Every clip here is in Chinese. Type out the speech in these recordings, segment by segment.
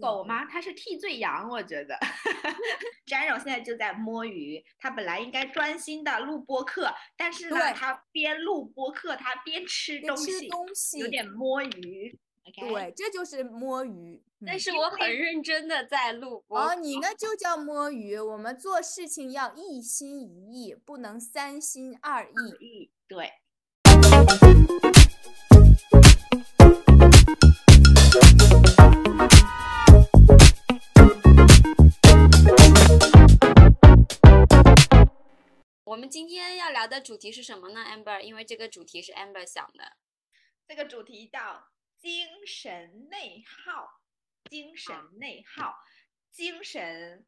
狗吗？它是替罪羊，我觉得。詹荣现在就在摸鱼，他本来应该专心的录播课，但是呢，他边录播课，他边吃东西，东西有点摸鱼。对，这就是摸鱼。但是我很认真的在录播。哦，你那就叫摸鱼。我们做事情要一心一意，不能三心二意。对。们今天要聊的主题是什么呢，Amber？因为这个主题是 Amber 想的。这个主题叫精神内耗。精神内耗，精神，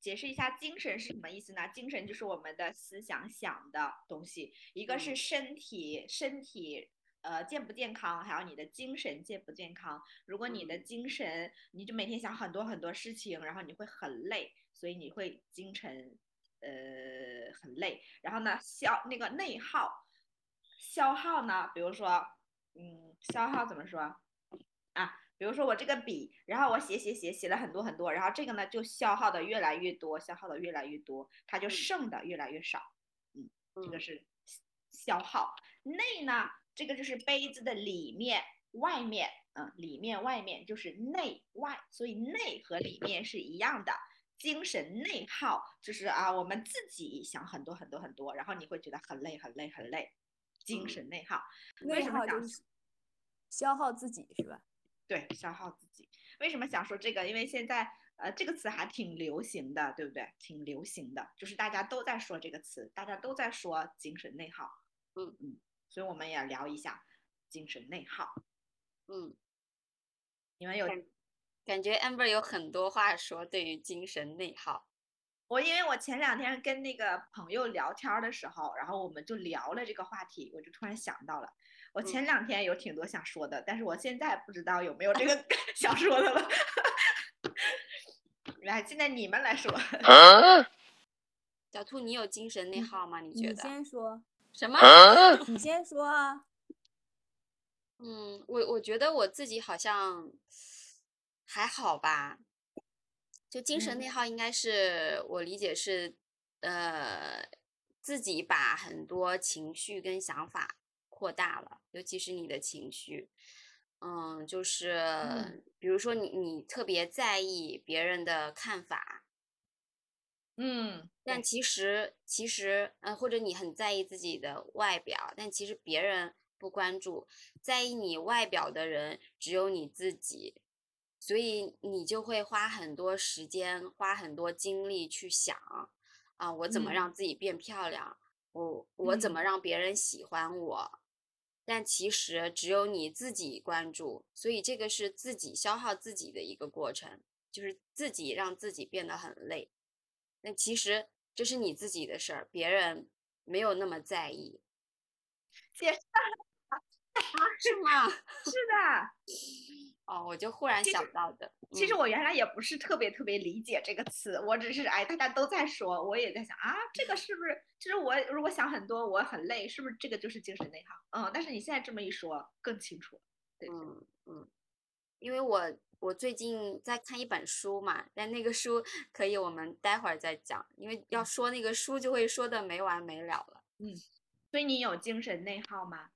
解释一下，精神是什么意思呢？精神就是我们的思想想的东西，一个是身体，身体呃健不健康，还有你的精神健不健康。如果你的精神，你就每天想很多很多事情，然后你会很累，所以你会精神。呃，很累，然后呢，消那个内耗，消耗呢，比如说，嗯，消耗怎么说啊？比如说我这个笔，然后我写写写写了很多很多，然后这个呢就消耗的越来越多，消耗的越来越多，它就剩的越来越少，嗯，这个是消耗。内呢，这个就是杯子的里面、外面，嗯，里面、外面就是内外，所以内和里面是一样的。精神内耗就是啊，我们自己想很多很多很多，然后你会觉得很累很累很累。精神内耗，为什么想消耗自己是吧？对，消耗自己。为什么想说这个？因为现在呃这个词还挺流行的，对不对？挺流行的，就是大家都在说这个词，大家都在说精神内耗。嗯嗯，所以我们也聊一下精神内耗。嗯，你们有？感觉 Amber 有很多话说，对于精神内耗。我因为我前两天跟那个朋友聊天的时候，然后我们就聊了这个话题，我就突然想到了，我前两天有挺多想说的，但是我现在不知道有没有这个 想说的了。来，现在你们来说。小兔，你有精神内耗吗？你觉得？你先说。什么？你先说啊。嗯，我我觉得我自己好像。还好吧，就精神内耗应该是我理解是，呃，自己把很多情绪跟想法扩大了，尤其是你的情绪，嗯，就是比如说你你特别在意别人的看法，嗯，但其实其实呃或者你很在意自己的外表，但其实别人不关注，在意你外表的人只有你自己。所以你就会花很多时间，花很多精力去想，啊，我怎么让自己变漂亮？我我怎么让别人喜欢我？但其实只有你自己关注，所以这个是自己消耗自己的一个过程，就是自己让自己变得很累。那其实这是你自己的事儿，别人没有那么在意。解释啊？是吗？是的。哦，我就忽然想到的。其实我原来也不是特别特别理解这个词，我只是哎，大家都在说，我也在想啊，这个是不是？其实我如果想很多，我很累，是不是这个就是精神内耗？嗯，但是你现在这么一说，更清楚了。嗯嗯，因为我我最近在看一本书嘛，但那个书可以我们待会儿再讲，因为要说那个书就会说的没完没了了。嗯，所以你有精神内耗吗？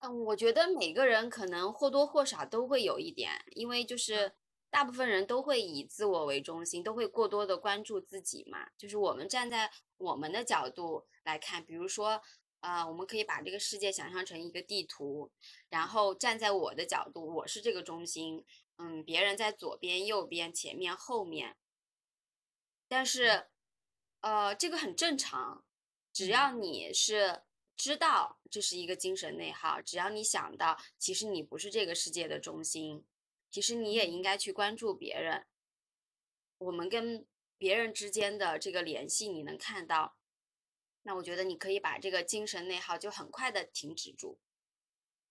嗯，我觉得每个人可能或多或少都会有一点，因为就是大部分人都会以自我为中心，都会过多的关注自己嘛。就是我们站在我们的角度来看，比如说，呃，我们可以把这个世界想象成一个地图，然后站在我的角度，我是这个中心，嗯，别人在左边、右边、前面、后面。但是，呃，这个很正常，只要你是。知道这是一个精神内耗，只要你想到，其实你不是这个世界的中心，其实你也应该去关注别人。我们跟别人之间的这个联系，你能看到，那我觉得你可以把这个精神内耗就很快的停止住，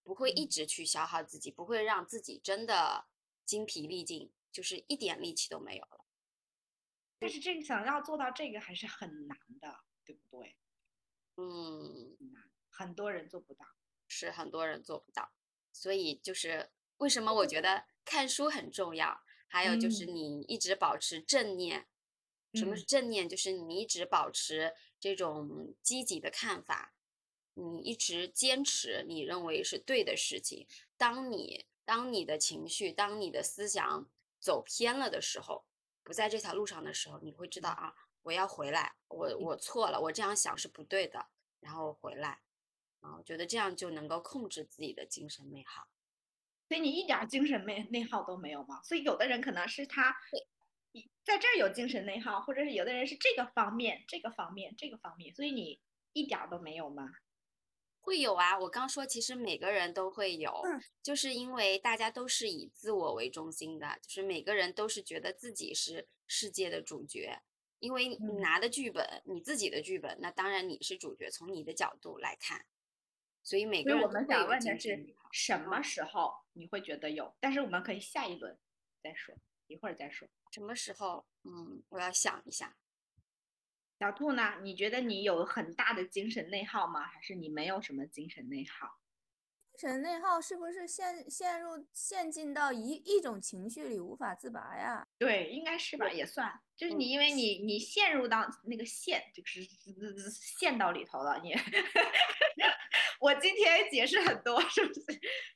不会一直去消耗自己，不会让自己真的精疲力尽，就是一点力气都没有了。但是这个想要做到这个还是很难的，对不对？嗯，很多人做不到，是很多人做不到，所以就是为什么我觉得看书很重要，还有就是嗯你一直保持正念。什么嗯是正念？就是你一直保持这种积极的看法，你一直坚持你认为是对的事情。当你当你的情绪、当你的思想走偏了的时候，不在这条路上的时候，你会知道啊，我要回来，我我错了，我这样想是不对的，然后回来。啊，我觉得这样就能够控制自己的精神内耗。所以你一点儿精神内内耗都没有吗？所以有的人可能是他一在这儿有精神内耗，或者是有的人是这个方面、这个方面、这个方面，所以你一点儿都没有吗？会有啊，我刚说，其实每个人都会有，嗯就是因为大家都是以自我为中心的，就是每个人都是觉得自己是世界的主角，因为你嗯拿的剧本，你自己的剧本，那当然你是主角，从你的角度来看，所以每个人都会有们想问的是精神内耗什么时候你会觉得有？但是我们可以下一轮再说，一会儿再说。什么时候？嗯，我要想一下。小兔呢？你觉得你有很大的精神内耗吗？还是你没有什么精神内耗？精神内耗是不是陷陷入陷进到一一种情绪里无法自拔呀？对，应该是吧，也算。就是你，嗯因为你你陷入到那个陷，就是陷到里头了。你，我今天解释很多，是不是？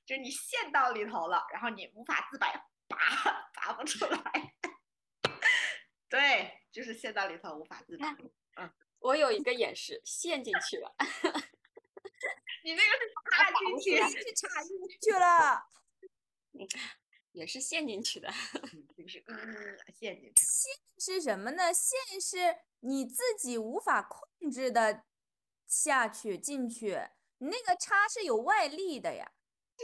就是你陷到里头了，然后你无法自拔，拔拔不出来。对，就是陷到里头无法自拔。嗯我有一个演示陷进去了，你那个是插进去，去插进去了。也是陷进去的。嗯就是嗯陷进去。陷是什么呢？陷是你自己无法控制的下去进去，你那个叉是有外力的呀。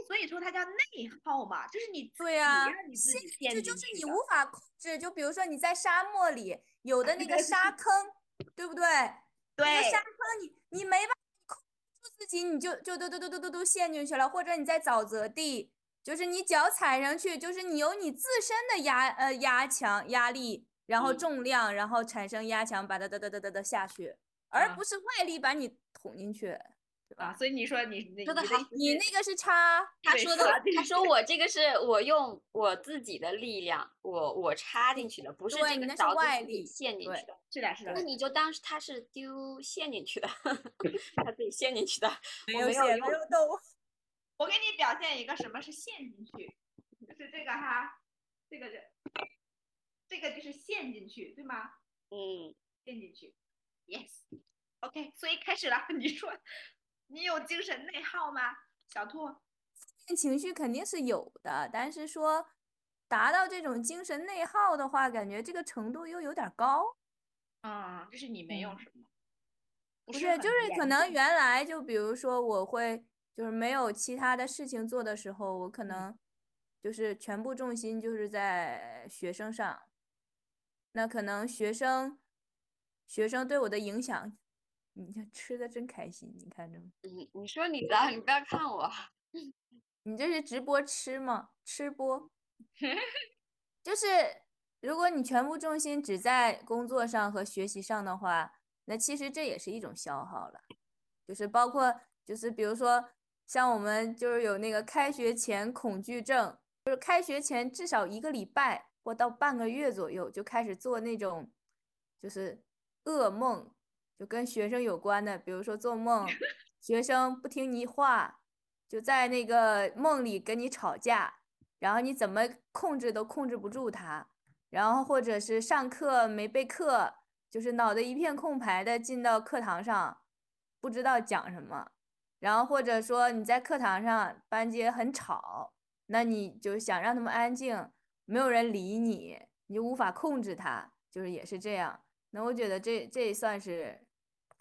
所以说它叫内耗嘛，就是你对呀、让你自己陷这进去就是你无法控制。就比如说你在沙漠里有的那个沙坑，对不对？那个对沙坑你你没办法控制住自己，你就就嘟嘟嘟嘟嘟嘟陷进去了。或者你在沼泽地，就是你脚踩上去，就是你有你自身的压呃压强压力，然后嗯重量，然后产生压强，把它哒哒哒哒哒下去，而啊不是外力把你捅进去，对啊，吧？所以你说你你说的好你那个是插，他说的，他说我这个是我用我自己的力量，我我插进去的，不是这个勺子外力陷进去的。是的，是的那，你就当是他是丢陷进去的，他自己陷进去的。没有没有动。我给你表现一个什么是陷进去，就是这个哈，这个这这个就是陷进去，对吗？嗯，陷进去，yes，OK，、所以开始了。你说你有精神内耗吗，小兔？情绪肯定是有的，但是说达到这种精神内耗的话，感觉这个程度又有点高。嗯，就是你没有嗯什么，不是，就是可能原来就比如说我会就是没有其他的事情做的时候，我可嗯能就是全部重心就是在学生上，那可能学生学生对我的影响，你这吃的真开心，你看着吗？你你说你的，你不要看我。你这是直播吃吗？吃播，就是如果你全部重心只在工作上和学习上的话，那其实这也是一种消耗了。就是包括就是比如说像我们就是有那个开学前恐惧症，就是开学前至少一个礼拜或到半个月左右就开始做那种就是噩梦，就跟学生有关的，比如说做梦，学生不听你话。就在那个梦里跟你吵架，然后你怎么控制都控制不住他，然后或者是上课没备课，就是脑袋一片空白的进到课堂上，不知道讲什么，然后或者说你在课堂上班级很吵，那你就想让他们安静，没有人理你，你就无法控制他，就是也是这样。那我觉得这这算是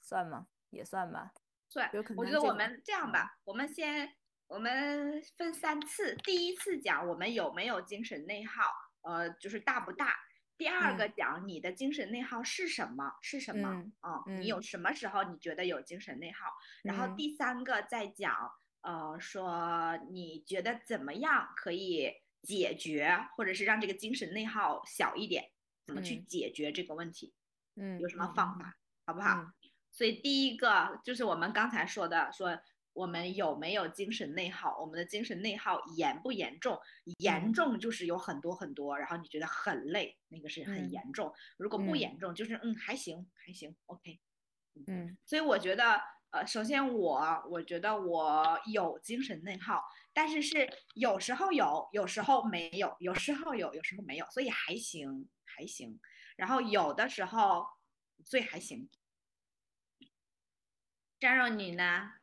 算吗？也算吧。算我觉得我们这样吧，我们先我们分三次，第一次讲我们有没有精神内耗，呃，就是大不大。第二个嗯讲你的精神内耗是什么？是什么？嗯嗯，你有嗯什么时候你觉得有精神内耗？然后嗯第三个再讲，呃，说你觉得怎么样可以解决，或者是让这个精神内耗小一点，怎么去嗯解决这个问题？嗯，有什么方法，好不好？嗯所以第一个就是我们刚才说的，说我们有没有精神内耗，我们的精神内耗严不严重？严嗯重就是有很多很多，然后你觉得很累，那个是很嗯严重。如果不嗯严重，就是嗯还行还行，OK。嗯所以我觉得，呃，首先我我觉得我有精神内耗，但是是有时候有，有时候没有，有时候有，有时候没有，所以还行还行。然后有的时候最还行。张若，你呢？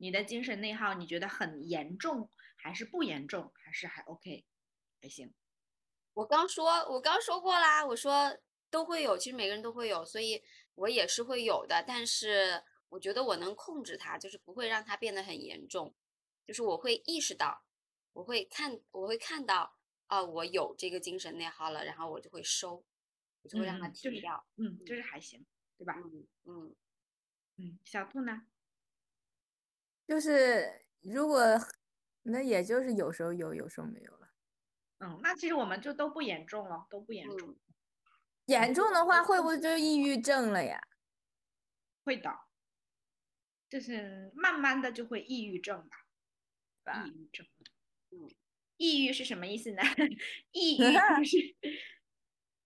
你的精神内耗，你觉得很严重，还是不严重，还是还 OK，还行？我刚说，我刚说过啦，我说都会有，其实每个人都会有，所以我也是会有的。但是我觉得我能控制它，就是不会让它变得很严重，就是我会意识到，我会看，我会看到，啊，我有这个精神内耗了，然后我就会收，我就会让它嗯就是停掉。嗯，就是还行，对吧？嗯嗯，嗯，小兔呢？就是如果那也就是有时候有，有时候没有了。嗯，那其实我们就都不严重了，都不严重。嗯严重的话，会不会就抑郁症了呀？会的，就是慢慢的就会抑郁症吧，吧抑郁症。嗯，抑郁是什么意思呢？抑郁就 是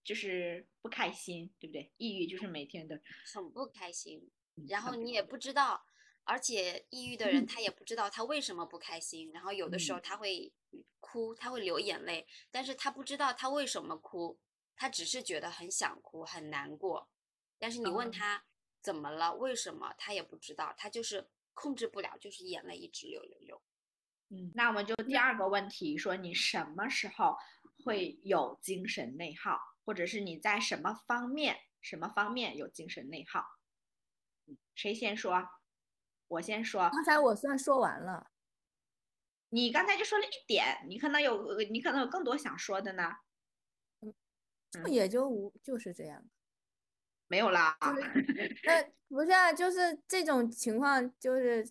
就是不开心，对不对？抑郁就是每天的，很不开心，嗯然后你也不知道，而且抑郁的人他也不知道他为什么不开心，然后有的时候嗯他会哭，他会流眼泪，但是他不知道他为什么哭，他只是觉得很想哭，很难过，但是你问哦他怎么了，为什么，他也不知道，他就是控制不了，就是眼泪一直流流流。嗯，那我们就第二个问题，说你什么时候会有精神内耗，或者是你在什么方面什么方面有精神内耗？嗯，谁先说？我先说。刚才我算说完了。你刚才就说了一点，你可能有呃你可能有更多想说的呢，嗯也就无就是这样。没有啦。那不是啊，就是这种情况，就是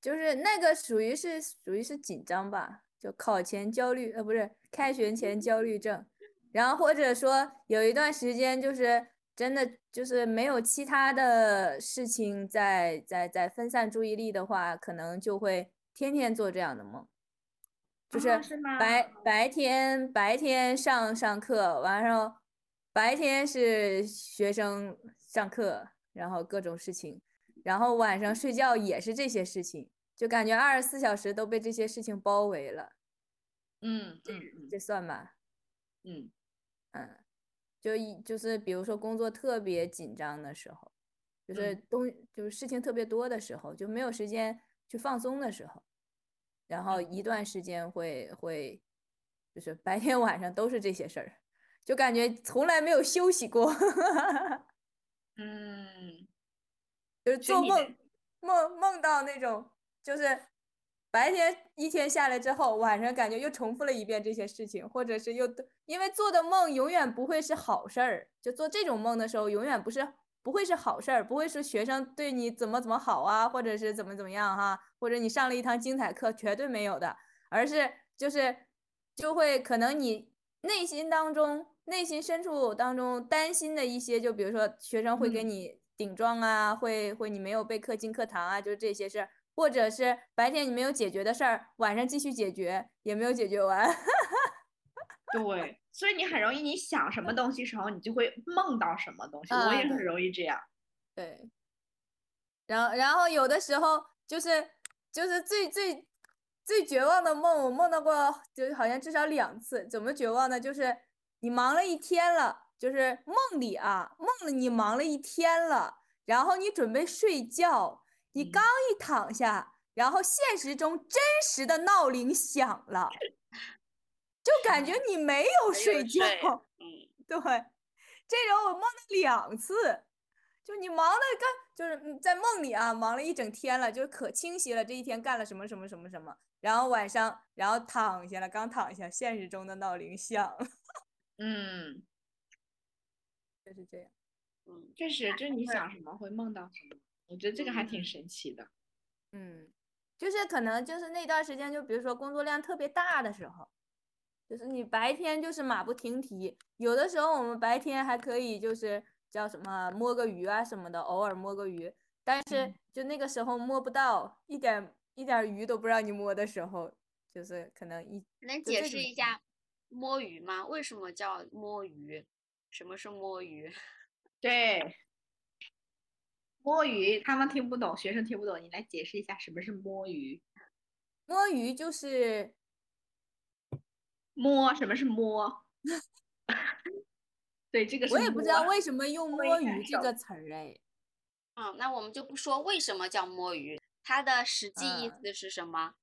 就是那个属于是属于是紧张吧，就考前焦虑，呃，不是开学前焦虑症，然后或者说有一段时间就是真的就是没有其他的事情在在在分散注意力的话，可能就会天天做这样的梦。就是白白天白天上上课，晚上白天是学生上课，然后各种事情，然后晚上睡觉也是这些事情，就感觉二十四小时都被这些事情包围了，嗯嗯嗯这算吧？嗯嗯，就一就是比如说工作特别紧张的时候，就是嗯。东就是事情特别多的时候，就没有时间去放松的时候，然后嗯。一段时间会会就是白天晚上都是这些事儿，就感觉从来没有休息过，嗯，就是做梦梦梦到那种就是。白天一天下来之后，晚上感觉又重复了一遍这些事情，或者是又因为做的梦永远不会是好事儿，就做这种梦的时候，永远不是不会是好事儿，不会是学生对你怎么怎么好啊，或者是怎么怎么样哈，或者你上了一堂精彩课，绝对没有的，而是就是就会可能你内心当中、内心深处当中担心的一些，就比如说学生会给嗯你顶撞啊，会会你没有备课进课堂啊，就是这些事儿。或者是白天你没有解决的事儿，晚上继续解决，也没有解决完。对，所以你很容易，你想什么东西时候，你就会梦到什么东西。我啊也很容易这样。对，然后然后有的时候就是就是最最最绝望的梦，我梦到过，就是好像至少两次。怎么绝望呢？就是你忙了一天了，就是梦里啊，梦里你忙了一天了，然后你准备睡觉，你嗯刚一躺下，然后现实中真实的闹铃响了，就感觉你没 有睡觉。睡嗯，对，这种我梦了两次，就你忙的干，就是嗯在梦里啊，忙了一整天了，就可清晰了，这一天干了什么什么什么什么，然后晚上，然后躺下了，刚躺下，现实中的闹铃响了，嗯，就是这样。嗯，确实，就是你想什么会梦到什么。我觉得这个还挺嗯神奇的。嗯，就是可能就是那段时间，就比如说工作量特别大的时候，就是你白天就是马不停蹄，有的时候我们白天还可以就是叫什么摸个鱼啊什么的，偶尔摸个鱼，但是就那个时候摸不到，一点一点鱼都不让你摸的时候，就是可能一能解释一下摸鱼吗？为什么叫摸鱼？什么是摸鱼？对，摸鱼他们听不懂，学生听不懂，你来解释一下什么是摸鱼？摸鱼就是摸什么是摸？对，这个是我也不知道为什么用摸鱼这个词儿哎，嗯，那我们就不说为什么叫摸鱼，它的实际意嗯思是什么？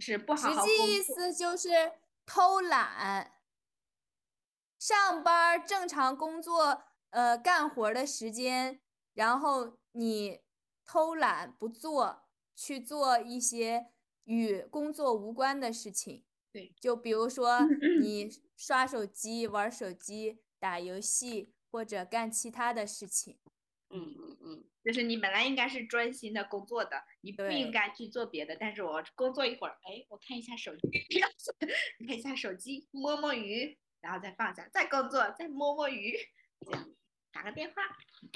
是不好实际意思就是偷懒。上班正常工作，呃，干活的时间，然后你偷懒不做，去做一些与工作无关的事情。对，就比如说你刷手机、玩手机、打游戏，或者干其他的事情。嗯嗯嗯，就是你本来应该是专心的工作的，你不应该去做别的。但是我工作一会儿，哎，我看一下手机，看一下手机，摸摸鱼，然后再放下，再工作，再摸摸鱼，这样打个电话。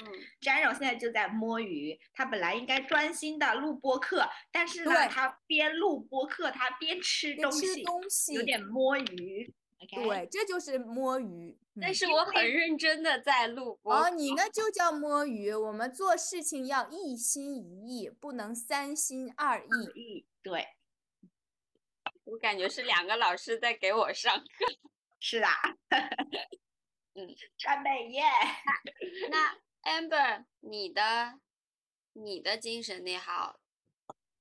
嗯，詹柔现在就在摸鱼，他本来应该专心的录播课，但是呢，他边录播课，他边吃东西，东西，有点摸鱼。对，这就是摸鱼。嗯但是我很认真的在录播哦，你那就叫摸鱼。我们做事情要一心一意，不能三心二意。意对，我感觉是两个老师在给我上课。是啊，嗯，川贝耶。那 Amber，你的你的精神内耗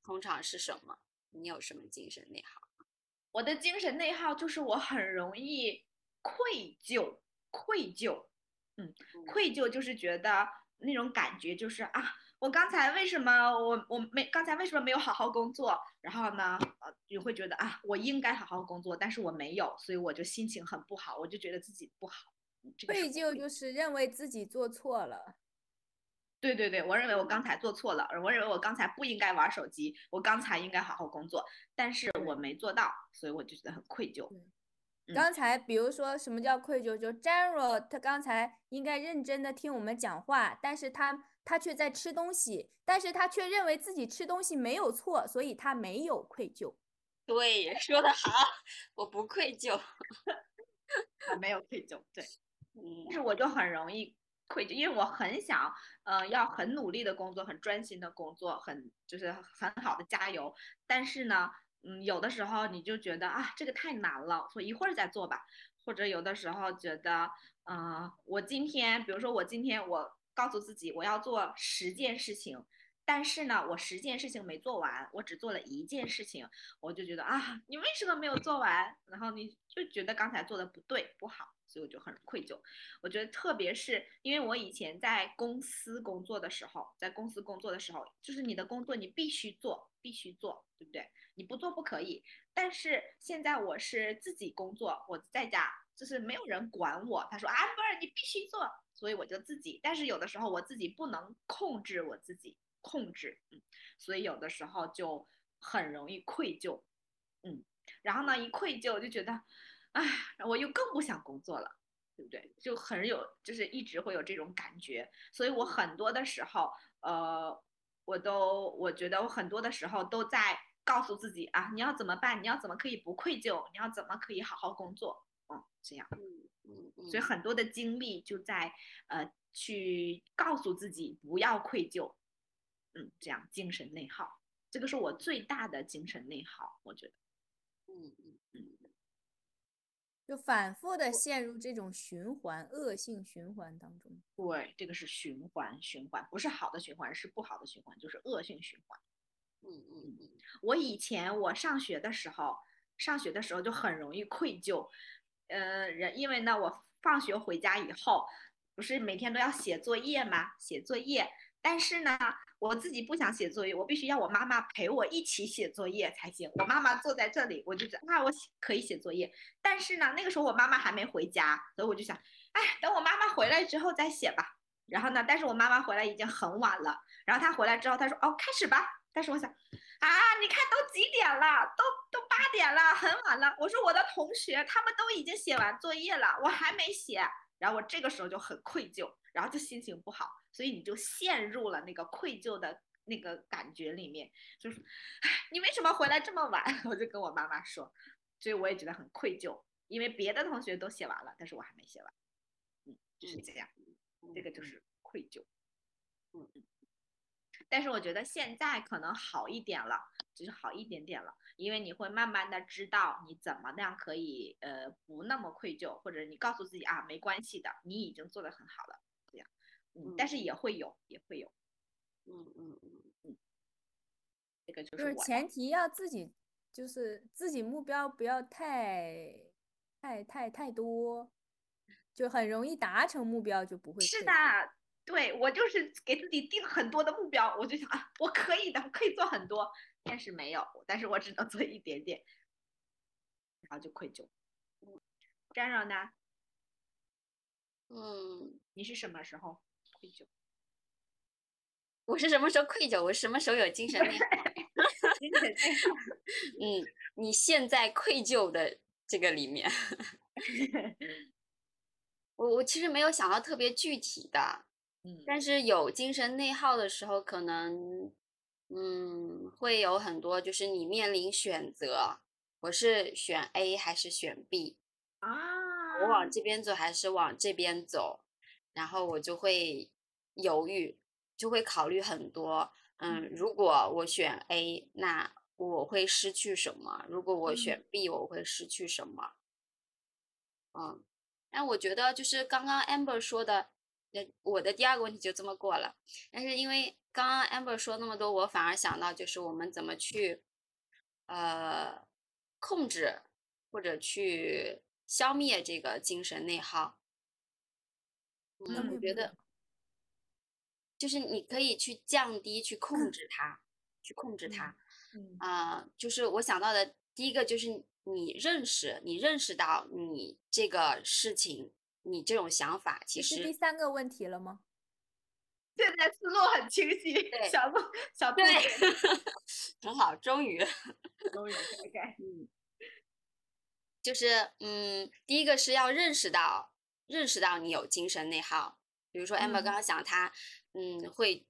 通常是什么？你有什么精神内耗？我的精神内耗就是我很容易愧疚，愧疚，嗯，嗯愧疚就是觉得那种感觉就是啊，我刚才为什么我我没刚才为什么没有好好工作？然后呢，呃，你会觉得啊，我应该好好工作，但是我没有，所以我就心情很不好，我就觉得自己不好。嗯这个愧疚就是认为自己做错了。对对对，我认为我刚才做错了，我认为我刚才不应该玩手机，我刚才应该好好工作，但是我没做到，所以我就觉得很愧疚。嗯刚才比如说什么叫愧疚？就 General 他刚才应该认真的听我们讲话，但是他他却在吃东西，但是他却认为自己吃东西没有错，所以他没有愧疚。对，说的好，我不愧疚。我，没有愧疚，对。但是我就很容易愧疚，因为我很想，呃，要很努力的工作，很专心的工作，很就是很好的加油。但是呢，嗯，有的时候你就觉得啊，这个太难了，所以一会儿再做吧。或者有的时候觉得，嗯、我今天，比如说我今天我告诉自己我要做十件事情，但是呢，我十件事情没做完，我只做了一件事情，我就觉得啊，你为什么没有做完？然后你就觉得刚才做的不对不好，所以我就很愧疚。我觉得特别是因为我以前在公司工作的时候，在公司工作的时候，就是你的工作你必须做，必须做，对不对？你不做不可以。但是现在我是自己工作，我在家就是没有人管我，他说啊，不是你必须做，所以我就自己。但是有的时候我自己不能控制我自己，控制，嗯，所以有的时候就很容易愧疚，嗯，然后呢，一愧疚就觉得，哎，我又更不想工作了。对不对？就很有，就是一直会有这种感觉，所以我很多的时候，呃，我都我觉得我很多的时候都在告诉自己啊，你要怎么办？你要怎么可以不愧疚？你要怎么可以好好工作？嗯，这样，嗯嗯嗯，所以很多的精力就在呃去告诉自己不要愧疚，嗯，这样精神内耗，这个是我最大的精神内耗，我觉得。嗯嗯嗯就反复的陷入这种循环、恶性循环当中。对，这个是循环，循环不是好的循环，是不好的循环，就是恶性循环。嗯嗯嗯我以前我上学的时候，上学的时候就很容易愧疚，呃，人因为呢，我放学回家以后，不是每天都要写作业吗？写作业，但是呢，我自己不想写作业，我必须要我妈妈陪我一起写作业才行。我妈妈坐在这里，我就觉得啊，我可以写作业。但是呢，那个时候我妈妈还没回家，所以我就想，哎，等我妈妈回来之后再写吧。然后呢，但是我妈妈回来已经很晚了。然后她回来之后，她说，哦，开始吧。但是我想，啊，你看都几点了，都都八点了，很晚了。我说我的同学他们都已经写完作业了，我还没写。然后我这个时候就很愧疚，然后就心情不好，所以你就陷入了那个愧疚的那个感觉里面，就是，哎，你为什么回来这么晚？我就跟我妈妈说，所以我也觉得很愧疚，因为别的同学都写完了，但是我还没写完，嗯，就是这样，这个就是愧疚，嗯嗯。但是我觉得现在可能好一点了，就是好一点点了，因为你会慢慢的知道你怎么样可以呃不那么愧疚，或者你告诉自己啊没关系的，你已经做得很好了，嗯，但是也会有，也会有，嗯嗯嗯嗯，这个就就是是我前提要自己就是自己目标不要太太太太多，就很容易达成目标就不会是的。，对我就是给自己定很多的目标，我就想啊，我可以的，我可以做很多，但是没有，但是我只能做一点点，然后就愧疚。詹柔呢？嗯，你是什么时候愧疚？我是什么时候愧疚？我什么时候有精神内耗？精神内耗嗯，你现在愧疚的这个里面，我我其实没有想到特别具体的，嗯但是有精神内耗的时候，可能嗯会有很多，就是你面临选择，我是选 A 还是选 B，啊，我往这边走还是往这边走，然后我就会犹豫，就会考虑很多。嗯，如果我选 A，那我会失去什么？如果我选 B，我会失去什么？嗯，但我觉得就是刚刚 Amber 说的，那，我的第二个问题就这么过了。但是因为刚刚 Amber 说那么多，我反而想到就是我们怎么去，呃，控制或者去消灭这个精神内耗。嗯，消灭不了我觉得就是你可以去降低，去控制 它，去控制它。嗯啊、就是我想到的第一个就是你认识，你认识到你这个事情，你这种想法其实是第三个问题了吗？现在思路很清晰，小鹿小兔对子 很好，终于，终于 OK，嗯，就是嗯，第一个是要认识到，认识到你有精神内耗，比如说 Amber 嗯刚刚讲他，嗯，会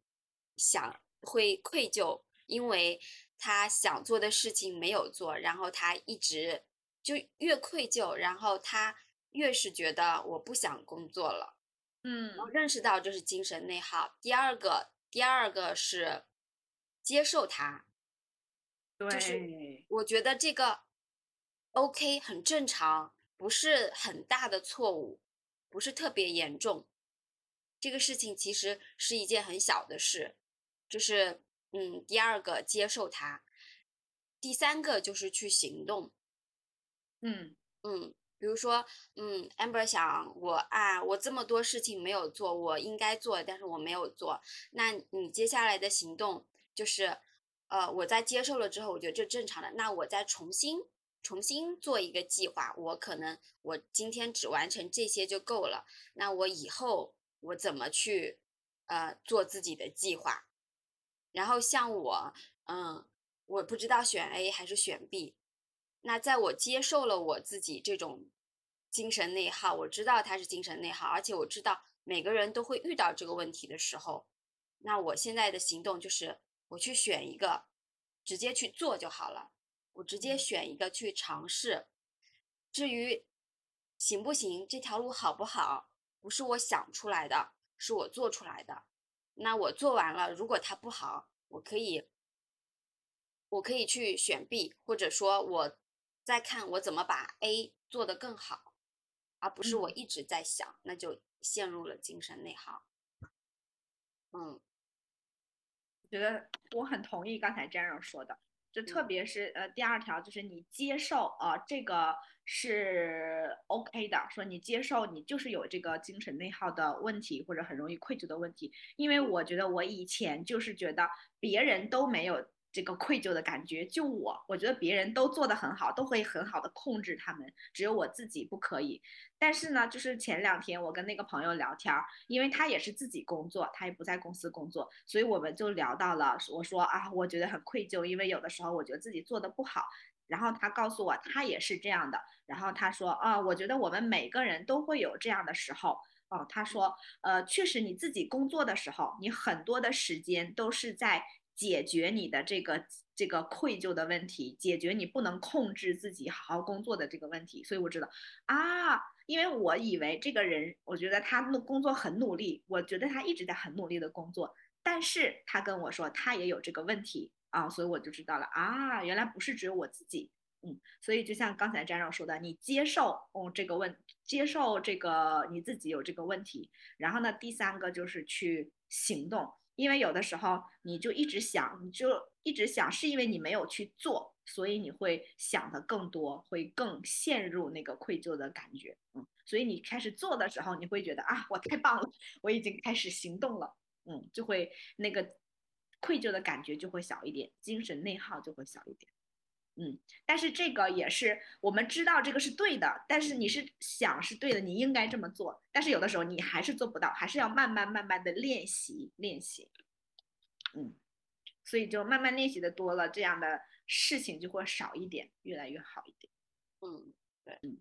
想会愧疚，因为他想做的事情没有做，然后他一直就越愧疚，然后他越是觉得我不想工作了。嗯然后认识到这是精神内耗。第二个，第二个是接受它，就是对，我觉得这个 OK 很正常，不是很大的错误，不是特别严重。这个事情其实是一件很小的事，就是嗯，第二个接受它，第三个就是去行动。嗯嗯，比如说，嗯，Amber 想我啊，我这么多事情没有做，我应该做，但是我没有做。那你接下来的行动就是，呃，我在接受了之后，我觉得这正常的，那我再重新重新做一个计划。我可能我今天只完成这些就够了，那我以后我怎么去呃做自己的计划？然后像我，嗯，我不知道选 A 还是选 B。那在我接受了我自己这种精神内耗，我知道它是精神内耗，而且我知道每个人都会遇到这个问题的时候，那我现在的行动就是我去选一个，直接去做就好了。我直接嗯选一个去尝试。至于行不行，这条路好不好，不是我想出来的，是我做出来的。那我做完了，如果它不好，我可以，我可以去选 B，或者说我再看我怎么把 A 做得更好，而不是我嗯一直在想，那就陷入了精神内耗。嗯觉得我很同意刚才詹柔说的，就特嗯。别是呃第二条，就是你接受啊、呃这个是 OK 的，说你接受你就是有这个精神内耗的问题或者很容易愧疚的问题，因为我觉得我以前就是觉得别人都没有这个愧疚的感觉，就我，我觉得别人都做得很好，都会很好的控制他们，只有我自己不可以。但是呢，就是前两天我跟那个朋友聊天儿，因为他也是自己工作，他也不在公司工作，所以我们就聊到了，我说啊，我觉得很愧疚，因为有的时候我觉得自己做的不好。然后他告诉我，他也是这样的。然后他说啊，我觉得我们每个人都会有这样的时候，哦，他说，呃，确实你自己工作的时候，你很多的时间都是在解决你的这个这个愧疚的问题，解决你不能控制自己好好工作的这个问题。所以我知道啊，因为我以为这个人，我觉得他的工作很努力，我觉得他一直在很努力的工作，但是他跟我说他也有这个问题啊，所以我就知道了啊，原来不是只有我自己。嗯，所以就像刚才詹长说的，你接受哦这个问，接受这个你自己有这个问题，然后呢，第三个就是去行动，因为有的时候你就一直想，你就一直想，是因为你没有去做，所以你会想的更多，会更陷入那个愧疚的感觉。嗯，所以你开始做的时候，你会觉得啊，我太棒了，我已经开始行动了。嗯，就会那个愧疚的感觉就会小一点，精神内耗就会小一点。嗯，但是这个也是我们知道这个是对的，但是你是想是对的，你应该这么做，但是有的时候你还是做不到，还是要慢慢慢慢的练习练习。嗯，所以就慢慢练习的多了，这样的事情就会少一点，越来越好一点。嗯，对，嗯，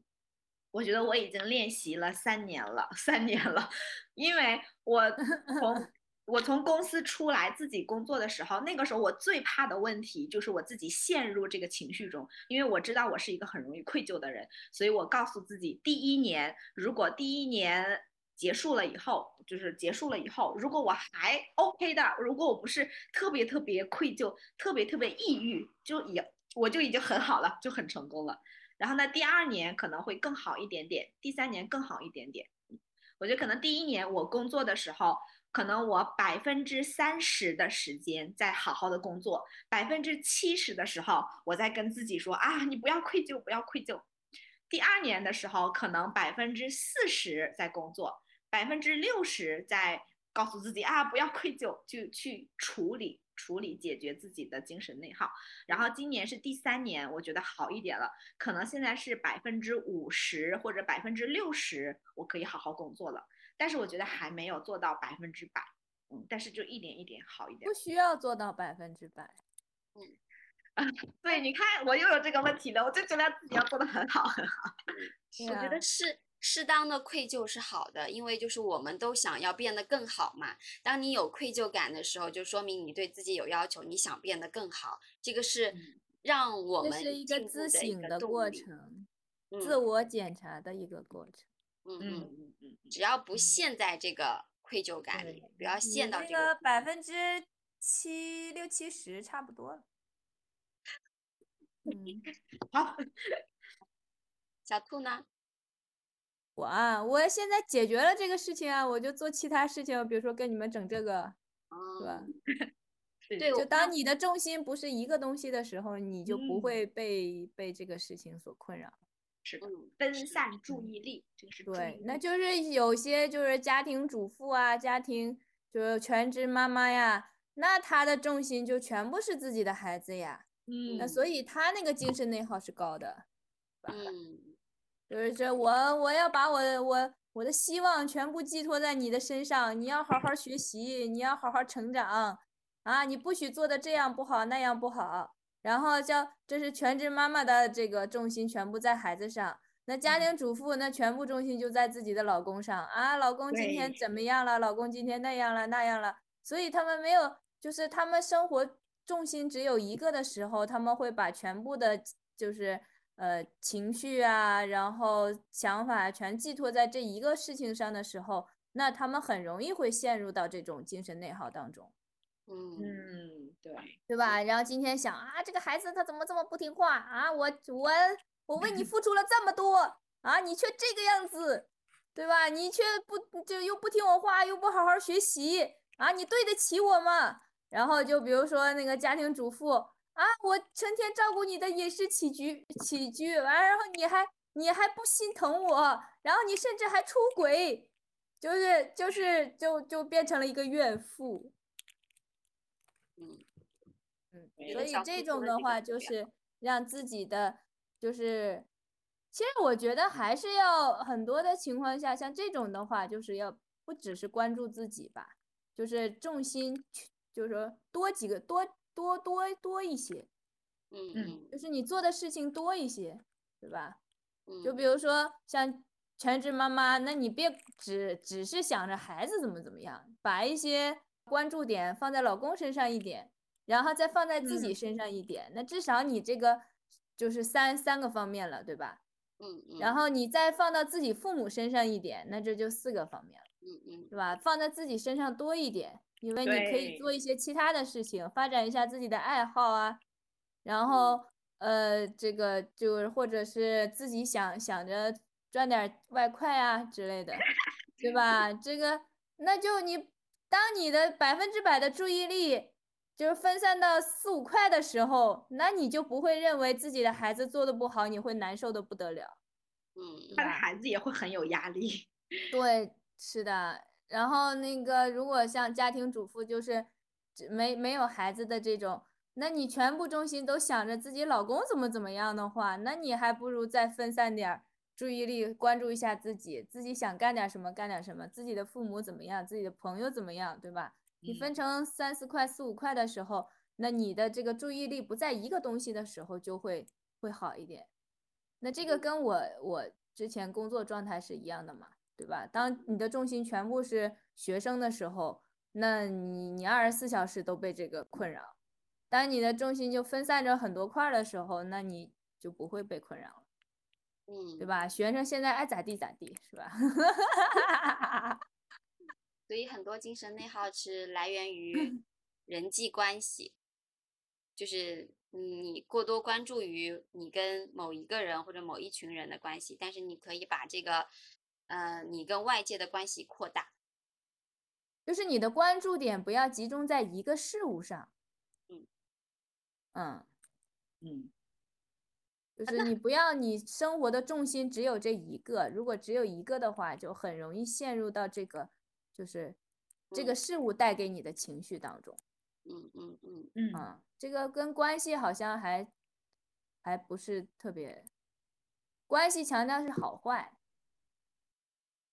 我觉得我已经练习了三年了，三年了，因为我 从。我从公司出来自己工作的时候，那个时候我最怕的问题就是我自己陷入这个情绪中，因为我知道我是一个很容易愧疚的人，所以我告诉自己，第一年如果第一年结束了以后，就是结束了以后，如果我还 OK 的，如果我不是特别特别愧疚、特别特别抑郁，就已我就已经很好了，就很成功了。然后呢，第二年可能会更好一点点，第三年更好一点点。我觉得可能第一年我工作的时候。可能我百分之三十的时间在好好的工作，百分之七十的时候我在跟自己说啊，你不要愧疚，不要愧疚。第二年的时候，可能百分之四十在工作，百分之六十在告诉自己啊，不要愧疚，就去处理处理解决自己的精神内耗。然后今年是第三年，我觉得好一点了，可能现在是百分之五十或者百分之六十，我可以好好工作了。但是我觉得还没有做到百分之百，嗯，但是就一点一点好一点。不需要做到百分之百，嗯，啊，对，你看我又有这个问题了，我就觉得自己要做的很好很好。我觉得适适当的愧疚是好的，因为就是我们都想要变得更好嘛。当你有愧疚感的时候，就说明你对自己有要求，你想变得更好。这个是让我们是一个自省的过程，自我检查的一个过程。嗯嗯嗯只要不陷在这个愧疚感里，不要陷到这个百分之七六七十差不多。嗯，好，小兔呢？我啊，我现在解决了这个事情啊，我就做其他事情，比如说跟你们整这个，是吧？对，就当你的重心不是一个东西的时候，你就不会被被这个事情所困扰。是的，分散注意力，这个是对。那就是有些就是家庭主妇啊，家庭就是全职妈妈呀，那她的重心就全部是自己的孩子呀。嗯。那所以她那个精神内耗是高的。嗯。就是这我我要把我我我的希望全部寄托在你的身上，你要好好学习，你要好好成长啊！你不许做的这样不好那样不好。然后叫这是全职妈妈的这个重心全部在孩子上，那家庭主妇那全部重心就在自己的老公上啊，老公今天怎么样了？老公今天那样了那样了，所以他们没有，就是他们生活重心只有一个的时候，他们会把全部的，就是呃情绪啊，然后想法全寄托在这一个事情上的时候，那他们很容易会陷入到这种精神内耗当中。嗯，对，对吧？然后今天想啊，这个孩子他怎么这么不听话啊？我我我为你 付出了这么多啊，你却这个样子，对吧？你却不就又不听我话，又不好好学习啊？你对得起我吗？然后就比如说那个家庭主妇啊，我成天照顾你的饮食起居起居，完然后你还你还不心疼我，然后你甚至还出轨，就是就是就就变成了一个怨妇。嗯嗯，所以这种的话就是。让自己的，就是其实我觉得还是要很多的情况下，像这种的话，就是要不只是关注自己吧，就是重心就是说多几个多多多多一些，嗯嗯，就。是你做的事情多一些，对吧？嗯，就比。如说像全职妈妈，那你别只只是想着孩子怎么怎么样，把一些关注点放在老公身上一点，然后再放在自己嗯身上一点，那至少你这个就是三三个方面了，对吧？嗯嗯，然后你再放到自己父母身上一点，那这就四个方面了，嗯嗯是吧？放在自己身上多一点，因为你可以做一些其他的事情，发展一下自己的爱好啊，然后呃，这个就是或者是自己想想着赚点外快啊之类的，对吧？这个那就你当你的百分之百的注意力就是分散到四五块的时候，那你就不会认为自己的孩子做的不好，你会难受的不得了。嗯他的孩子也会很有压力。对，是的。然后那个，如果像家庭主妇，就是只没没有孩子的这种，那你全部重心都想着自己老公怎么怎么样的话，那你还不如再分散点儿注意力，关注一下自己，自己想干点什么干点什么，自己的父母怎么样，自己的朋友怎么样，对吧？你分嗯成三四块、四五块的时候，那你的这个注意力不在一个东西的时候，就会会好一点。那这个跟我我之前工作状态是一样的嘛，对吧？当你的重心全部是学生的时候，那你你二十四小时都被这个困扰；当你的重心就分散着很多块儿的时候，那你就不会被困扰了，嗯，对？吧？学生现在爱咋地咋地，是吧？所以很多精神内耗是来源于人际关系，就是你过多关注于你跟某一个人或者某一群人的关系，但是你可以把这个，呃，你跟外界的关系扩大。就是你的关注点不要集中在一个事物上。嗯。嗯，嗯，就是你不要你生活的重心只有这一个，如果只有一个的话，就很容易陷入到这个就是这个嗯事物带给你的情绪当中。嗯嗯嗯嗯嗯，这个跟关系好像还还不是特别，关系强调是好坏，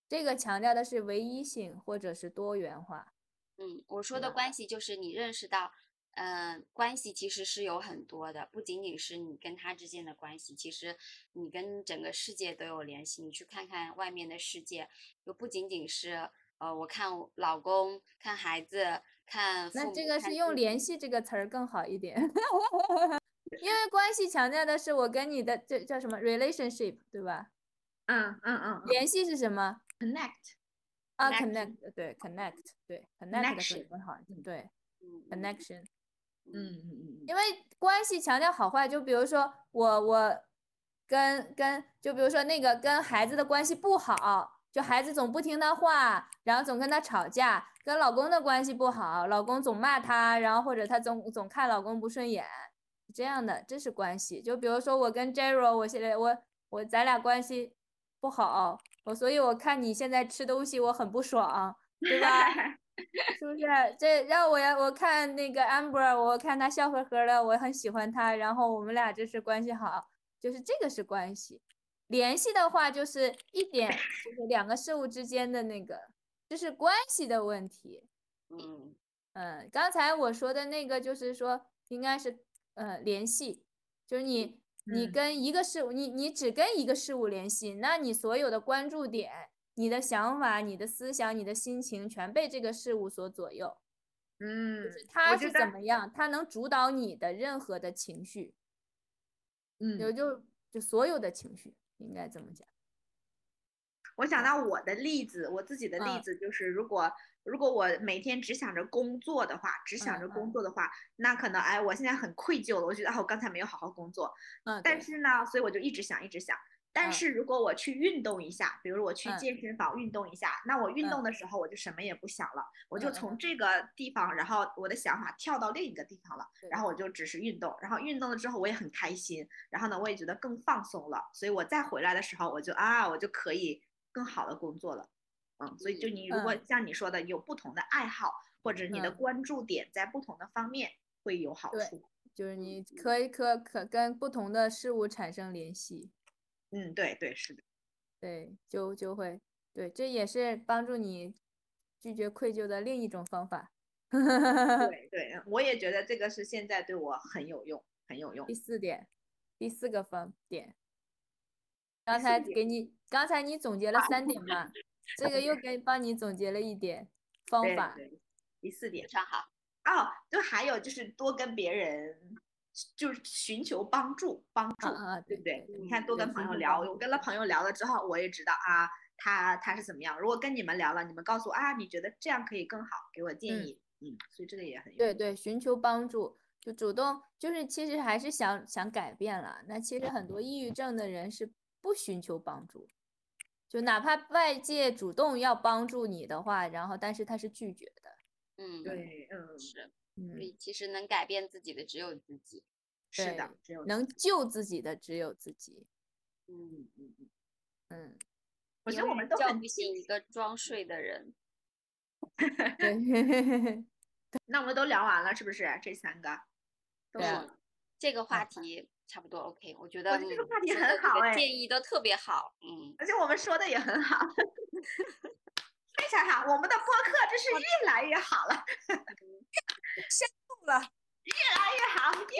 这个强调的是唯一性或者是多元化。嗯，我说的关系就是你认识到，嗯、关系其实是有很多的，不仅仅是你跟他之间的关系，其实你跟整个世界都有联系。你去看看外面的世界，就不仅仅是呃，我看我老公、看孩子、看，那这个是用“联系”这个词儿更好一点，因为关系强调的是我跟你的这叫什么 relationship，对吧？嗯嗯嗯嗯联系是什么？，connect，啊 Connection，connect，对，connect，对，connect 的可 Connection 更好对，connection。嗯嗯嗯因为关系强调好坏，就比如说我我跟跟就比如说那个跟孩子的关系不好，就孩子总不听他话，然后总跟他吵架；跟老公的关系不好，老公总骂他，然后或者他总总看老公不顺眼，这样的这是关系。就比如说我跟 Jero，我现在我我咱俩关系不好，我所以我看你现在吃东西我很不爽，对吧？是不是？这让我要我看那个 Amber，我看他笑呵呵的，我很喜欢他，然后我们俩这是关系好，就是这个是关系。联系的话，就是一点，就是两个事物之间的那个，就是关系的问题。嗯嗯，刚才我说的那个就是说，应该是呃联系，就是你你嗯跟一个事物，你你只跟一个事物联系，那你所有的关注点、你的想法、你的思想、你的心情，全被这个事物所左右。嗯，就是他是怎么样，他能主导你的任何的情绪，有嗯，就就所有的情绪，应该这么讲。我想到我的例子，我自己的例嗯子就是，如果如果我每天只想着工作的话，只想嗯着工嗯作的话，那可能哎，我现在很愧疚了，我觉得啊，我刚才没有好好工作，嗯，但是呢，所以我就一直想，一直想。但嗯。是如果我去运动一下，比如我去嗯。健身房运动一下，那我运嗯。动的时候我就什么也不想了，我就从。这个地方，然后我的想法跳到另一个地方了，对然后我就只是运动，然后运动了之后我也很开心，然后呢我也觉得更放松了，所以我再回来的时候我就啊我就可以更好的工作了，嗯，所以就你如果嗯。像你说的有不同的爱好或者你的嗯。关注点在不同的方面会有好处，就是你可以可可跟不同的事物产生联系，嗯，对对是的。对，就就会对，这也是帮助你拒绝愧疚的另一种方法。对对，我也觉得这个是现在对我很有用，很有用第。四点，第四个方点，刚才给你，刚才你总结了三点嘛，这个又给帮你总结了一点方法。第四点非常好。哦，就还有就是多跟别人，就是寻求帮助，帮助，啊，对不对？你看，嗯多跟朋友聊，我跟了朋友聊了之后，我也知道啊，他他是怎么样。如果跟你们聊了，你们告诉我啊，你觉得这样可以更好，给我建嗯议。嗯，所以这个也很对对，寻求帮助，就主动，就是其实还是想想改变了。那其实很多抑郁症的人是不寻求帮助，就哪怕外界主动要帮助你的话，然后但是他是拒绝的。嗯，对，嗯，是，所嗯，以其实能改变自己的只有自己。是的，只有能救自己的只有自己。嗯嗯嗯，嗯，我觉得我们叫不醒一个装睡的人。对，那我们都聊完了，是不是？这三个都对啊说了。这个话嗯题差不多 OK，我觉得我这个嗯话题很好哎建议都特别好。嗯，而且我们说的也很好，非常好，我们的播客真是越来越好了，深入了。越来越好，越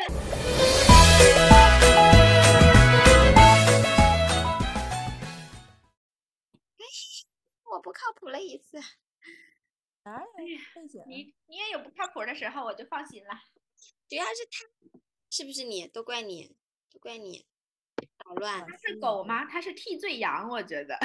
我不靠谱了一次。哪有费解了？你你也有不靠谱的时候，我就放心了。主要是他，是不是你？都怪你，都怪你，捣乱。他是狗吗？他是替罪羊，我觉得。